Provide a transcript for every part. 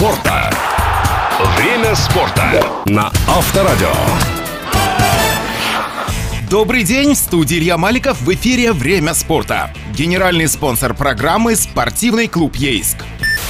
спорта. Время спорта на Авторадио. Добрый день, в студии Илья Маликов, в эфире «Время спорта». Генеральный спонсор программы «Спортивный клуб Ейск».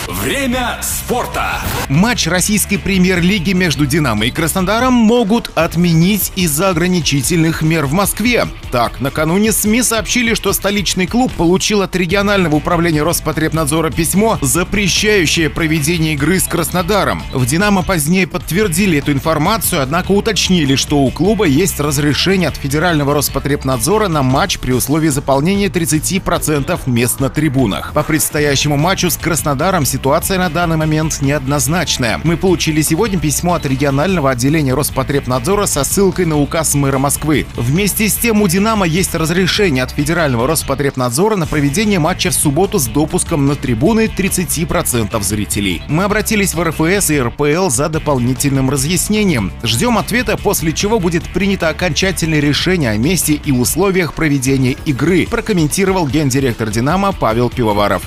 Время спорта. Матч российской премьер-лиги между «Динамо» и «Краснодаром» могут отменить из-за ограничительных мер в Москве. Так, накануне СМИ сообщили, что столичный клуб получил от регионального управления Роспотребнадзора письмо, запрещающее проведение игры с Краснодаром. В «Динамо» позднее подтвердили эту информацию, однако уточнили, что у клуба есть разрешение от Федерального Роспотребнадзора на матч при условии заполнения 30% мест на трибунах. По предстоящему матчу с Краснодаром ситуация на данный момент неоднозначная. Мы получили сегодня письмо от регионального отделения Роспотребнадзора со ссылкой на указ мэра Москвы. Вместе с тем у «Динамо» есть разрешение от Федерального Роспотребнадзора на проведение матча в субботу с допуском на трибуны 30% зрителей. Мы обратились в РФС и РПЛ за дополнительным разъяснением. Ждем ответа, после чего будет принято окончательное решение о месте и условиях проведения игры, прокомментировал гендиректор «Динамо» Павел Пивоваров.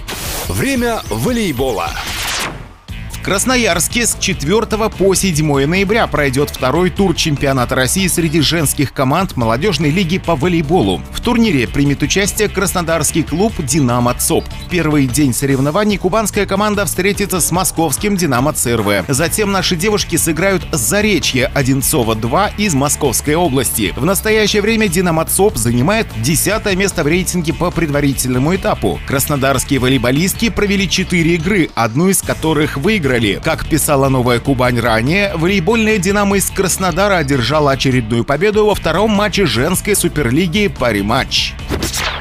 Время волейбола. Красноярске с 4 по 7 ноября пройдет второй тур чемпионата России среди женских команд молодежной лиги по волейболу. В турнире примет участие краснодарский клуб «Динамо ЦОП». В первый день соревнований кубанская команда встретится с московским «Динамо ЦРВ». Затем наши девушки сыграют с Заречье Одинцова-2 из Московской области. В настоящее время «Динамо ЦОП» занимает 10 место в рейтинге по предварительному этапу. Краснодарские волейболистки провели 4 игры, одну из которых выиграли выиграли. Как писала «Новая Кубань» ранее, волейбольная «Динамо» из Краснодара одержала очередную победу во втором матче женской суперлиги «Пари-матч».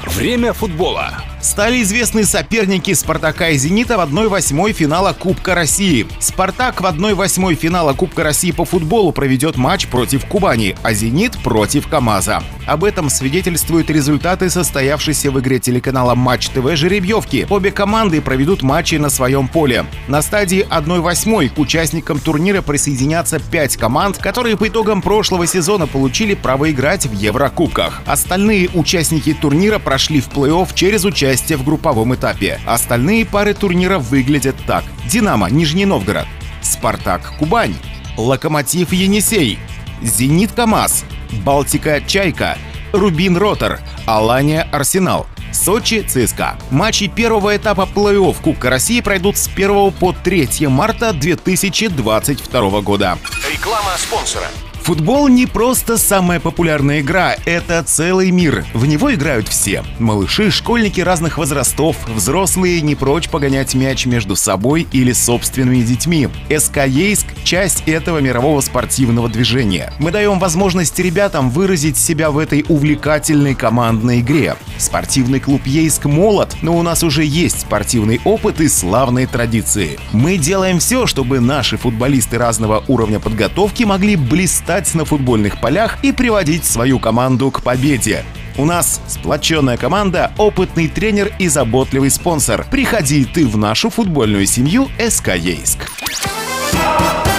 Время футбола. Стали известны соперники «Спартака» и «Зенита» в 1-8 финала Кубка России. «Спартак» в 1-8 финала Кубка России по футболу проведет матч против Кубани, а «Зенит» против КамАЗа. Об этом свидетельствуют результаты состоявшейся в игре телеканала Матч ТВ жеребьевки. Обе команды проведут матчи на своем поле. На стадии 1-8 к участникам турнира присоединятся 5 команд, которые по итогам прошлого сезона получили право играть в Еврокубках. Остальные участники турнира прошли в плей-офф через участие участие в групповом этапе. Остальные пары турнира выглядят так. «Динамо» — Нижний Новгород, «Спартак» — Кубань, «Локомотив» — Енисей, «Зенит» — КамАЗ, «Балтика» — Чайка, «Рубин» — Ротор, «Алания» — Арсенал. Сочи, ЦСКА. Матчи первого этапа плей-офф Кубка России пройдут с 1 по 3 марта 2022 года. Реклама спонсора. Футбол не просто самая популярная игра, это целый мир. В него играют все. Малыши, школьники разных возрастов, взрослые не прочь погонять мяч между собой или собственными детьми. СК Ейск – часть этого мирового спортивного движения. Мы даем возможность ребятам выразить себя в этой увлекательной командной игре. Спортивный клуб Ейск молод, но у нас уже есть спортивный опыт и славные традиции. Мы делаем все, чтобы наши футболисты разного уровня подготовки могли блистать блистать на футбольных полях и приводить свою команду к победе. У нас сплоченная команда, опытный тренер и заботливый спонсор. Приходи ты в нашу футбольную семью СК Ейск.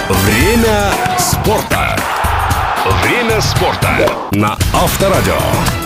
Время спорта. Время спорта на Авторадио.